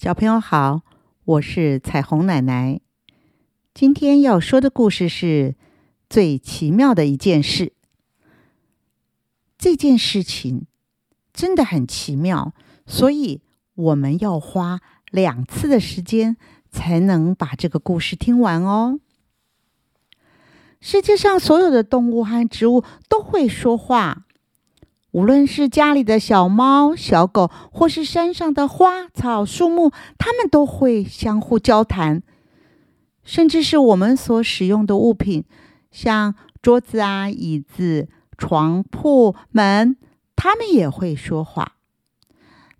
小朋友好，我是彩虹奶奶。今天要说的故事是最奇妙的一件事。这件事情真的很奇妙，所以我们要花两次的时间才能把这个故事听完哦。世界上所有的动物和植物都会说话。无论是家里的小猫、小狗，或是山上的花草树木，它们都会相互交谈。甚至是我们所使用的物品，像桌子啊、椅子、床铺、门，它们也会说话。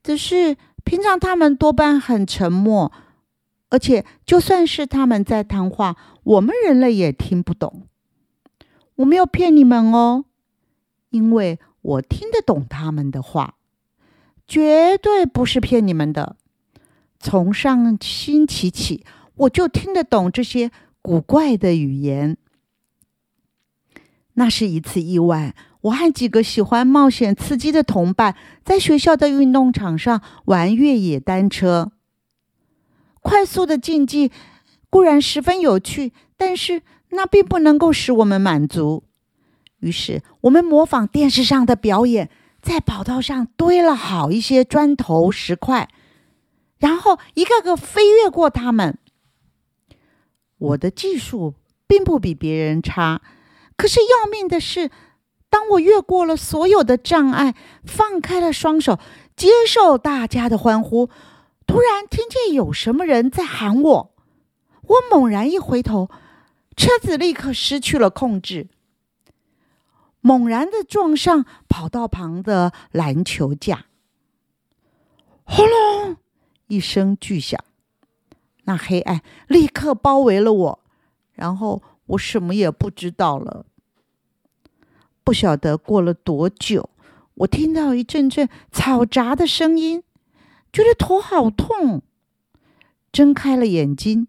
只是平常它们多半很沉默，而且就算是他们在谈话，我们人类也听不懂。我没有骗你们哦，因为。我听得懂他们的话，绝对不是骗你们的。从上星期起，我就听得懂这些古怪的语言。那是一次意外，我和几个喜欢冒险刺激的同伴在学校的运动场上玩越野单车。快速的竞技固然十分有趣，但是那并不能够使我们满足。于是，我们模仿电视上的表演，在跑道上堆了好一些砖头石块，然后一个个飞越过他们。我的技术并不比别人差，可是要命的是，当我越过了所有的障碍，放开了双手，接受大家的欢呼，突然听见有什么人在喊我。我猛然一回头，车子立刻失去了控制。猛然的撞上跑道旁的篮球架，轰隆一声巨响，那黑暗立刻包围了我，然后我什么也不知道了。不晓得过了多久，我听到一阵阵嘈杂的声音，觉得头好痛，睁开了眼睛，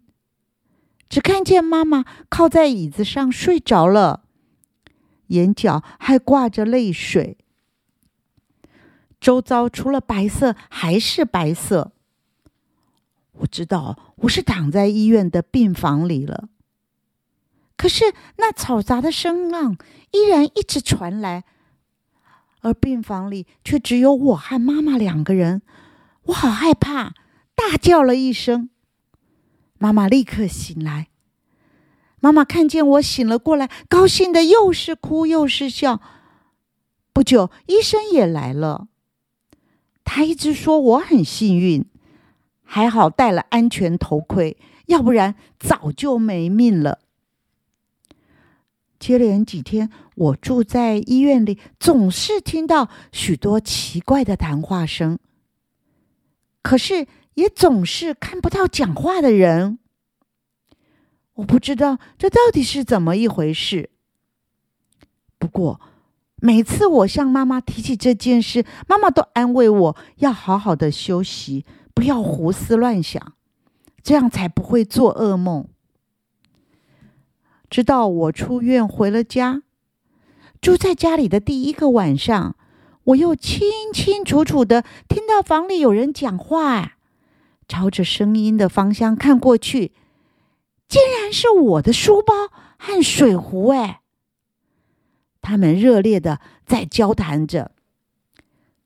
只看见妈妈靠在椅子上睡着了。眼角还挂着泪水，周遭除了白色还是白色。我知道我是躺在医院的病房里了，可是那嘈杂的声浪依然一直传来，而病房里却只有我和妈妈两个人。我好害怕，大叫了一声，妈妈立刻醒来。妈妈看见我醒了过来，高兴的又是哭又是笑。不久，医生也来了。他一直说我很幸运，还好戴了安全头盔，要不然早就没命了。接连几天，我住在医院里，总是听到许多奇怪的谈话声，可是也总是看不到讲话的人。我不知道这到底是怎么一回事。不过，每次我向妈妈提起这件事，妈妈都安慰我要好好的休息，不要胡思乱想，这样才不会做噩梦。直到我出院回了家，住在家里的第一个晚上，我又清清楚楚的听到房里有人讲话，朝着声音的方向看过去。竟然是我的书包和水壶哎！他们热烈的在交谈着。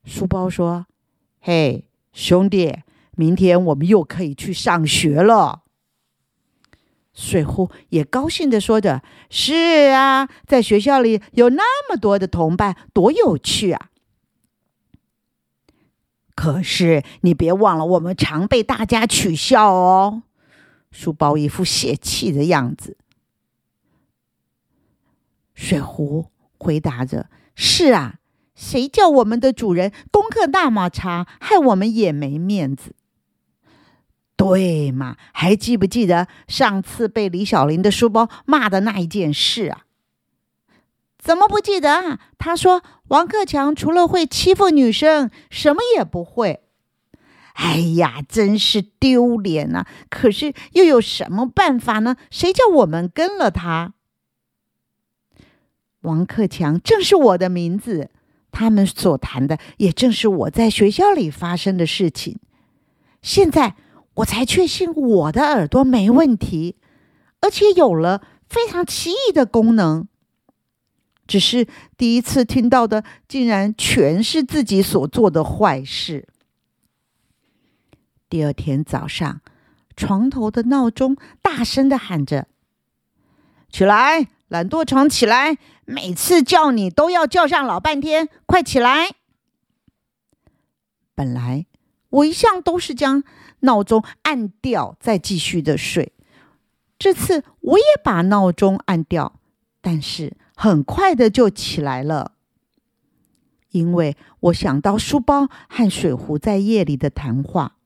书包说：“嘿，兄弟，明天我们又可以去上学了。”水壶也高兴的说着：“是啊，在学校里有那么多的同伴，多有趣啊！”可是你别忘了，我们常被大家取笑哦。书包一副泄气的样子，水壶回答着：“是啊，谁叫我们的主人功课那么差，害我们也没面子。对嘛？还记不记得上次被李小玲的书包骂的那一件事啊？怎么不记得啊？他说王克强除了会欺负女生，什么也不会。”哎呀，真是丢脸呐！可是又有什么办法呢？谁叫我们跟了他？王克强正是我的名字，他们所谈的也正是我在学校里发生的事情。现在我才确信我的耳朵没问题，而且有了非常奇异的功能。只是第一次听到的，竟然全是自己所做的坏事。第二天早上，床头的闹钟大声的喊着：“起来，懒惰虫，起来！每次叫你都要叫上老半天，快起来！”本来我一向都是将闹钟按掉再继续的睡，这次我也把闹钟按掉，但是。很快的就起来了，因为我想到书包和水壶在夜里的谈话。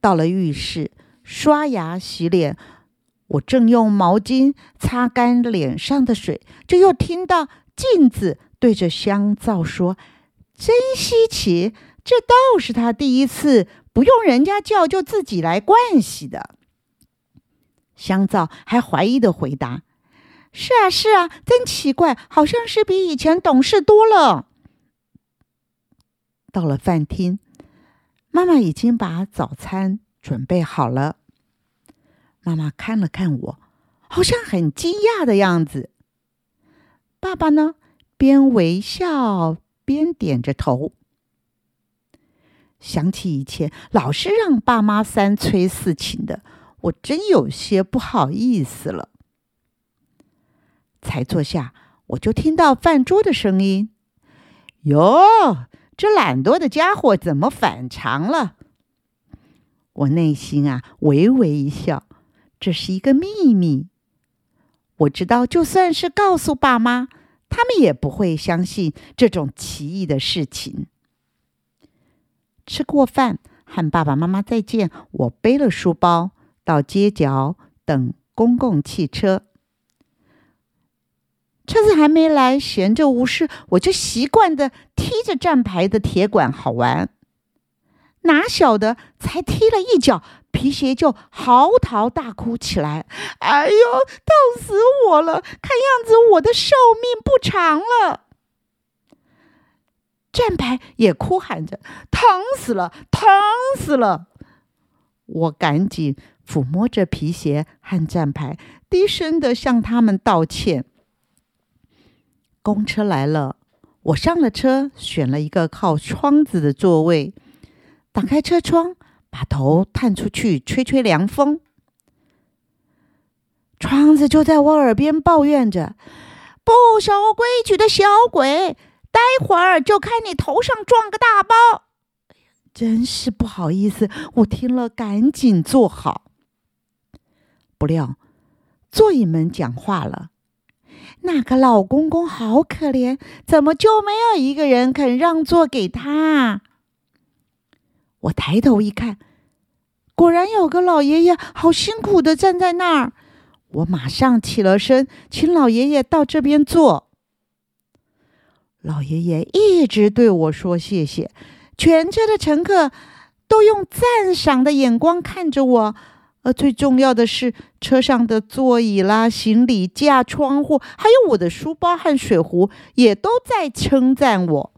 到了浴室刷牙洗脸，我正用毛巾擦干脸上的水，就又听到镜子对着香皂说：“真稀奇，这倒是他第一次不用人家叫就自己来盥洗的。”香皂还怀疑的回答。是啊，是啊，真奇怪，好像是比以前懂事多了。到了饭厅，妈妈已经把早餐准备好了。妈妈看了看我，好像很惊讶的样子。爸爸呢，边微笑边点着头。想起以前老是让爸妈三催四请的，我真有些不好意思了。才坐下，我就听到饭桌的声音。哟，这懒惰的家伙怎么反常了？我内心啊，微微一笑。这是一个秘密。我知道，就算是告诉爸妈，他们也不会相信这种奇异的事情。吃过饭，和爸爸妈妈再见，我背了书包到街角等公共汽车。还没来，闲着无事，我就习惯的踢着站牌的铁管，好玩。哪晓得才踢了一脚，皮鞋就嚎啕大哭起来。哎呦，痛死我了！看样子我的寿命不长了。站牌也哭喊着：“疼死了，疼死了！”我赶紧抚摸着皮鞋和站牌，低声的向他们道歉。公车来了，我上了车，选了一个靠窗子的座位，打开车窗，把头探出去吹吹凉风。窗子就在我耳边抱怨着：“不守规矩的小鬼，待会儿就看你头上撞个大包！”真是不好意思，我听了赶紧坐好。不料座椅们讲话了。那个老公公好可怜，怎么就没有一个人肯让座给他？我抬头一看，果然有个老爷爷，好辛苦的站在那儿。我马上起了身，请老爷爷到这边坐。老爷爷一直对我说谢谢，全车的乘客都用赞赏的眼光看着我。最重要的是，车上的座椅啦、行李架、窗户，还有我的书包和水壶，也都在称赞我。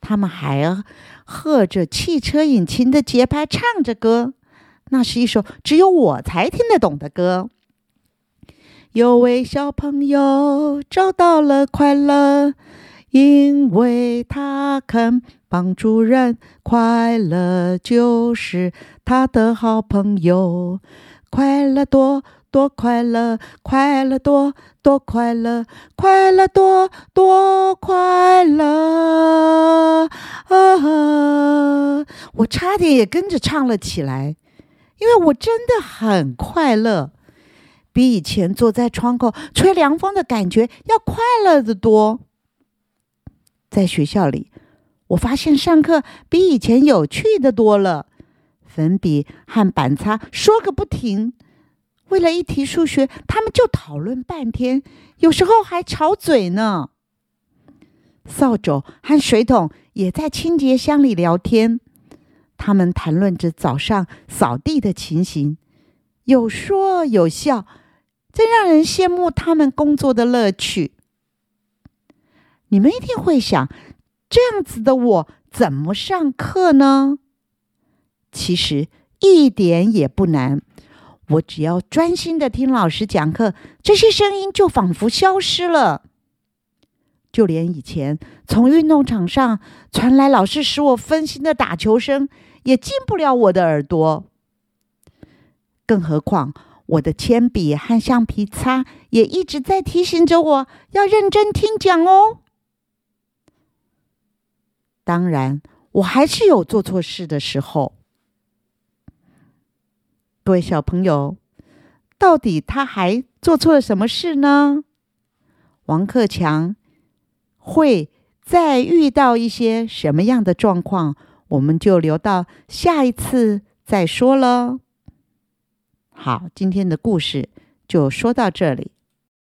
他们还和着汽车引擎的节拍唱着歌，那是一首只有我才听得懂的歌。有位小朋友找到了快乐，因为他肯。帮助人，快乐就是他的好朋友。快乐多多快乐，快乐多多快乐，快乐多多快乐。啊！我差点也跟着唱了起来，因为我真的很快乐，比以前坐在窗口吹凉风的感觉要快乐的多。在学校里。我发现上课比以前有趣的多了，粉笔和板擦说个不停。为了一题数学，他们就讨论半天，有时候还吵嘴呢。扫帚和水桶也在清洁箱里聊天，他们谈论着早上扫地的情形，有说有笑，真让人羡慕他们工作的乐趣。你们一定会想。这样子的我怎么上课呢？其实一点也不难。我只要专心的听老师讲课，这些声音就仿佛消失了。就连以前从运动场上传来老是使我分心的打球声，也进不了我的耳朵。更何况我的铅笔和橡皮擦也一直在提醒着我要认真听讲哦。当然，我还是有做错事的时候。各位小朋友，到底他还做错了什么事呢？王克强会再遇到一些什么样的状况？我们就留到下一次再说了。好，今天的故事就说到这里。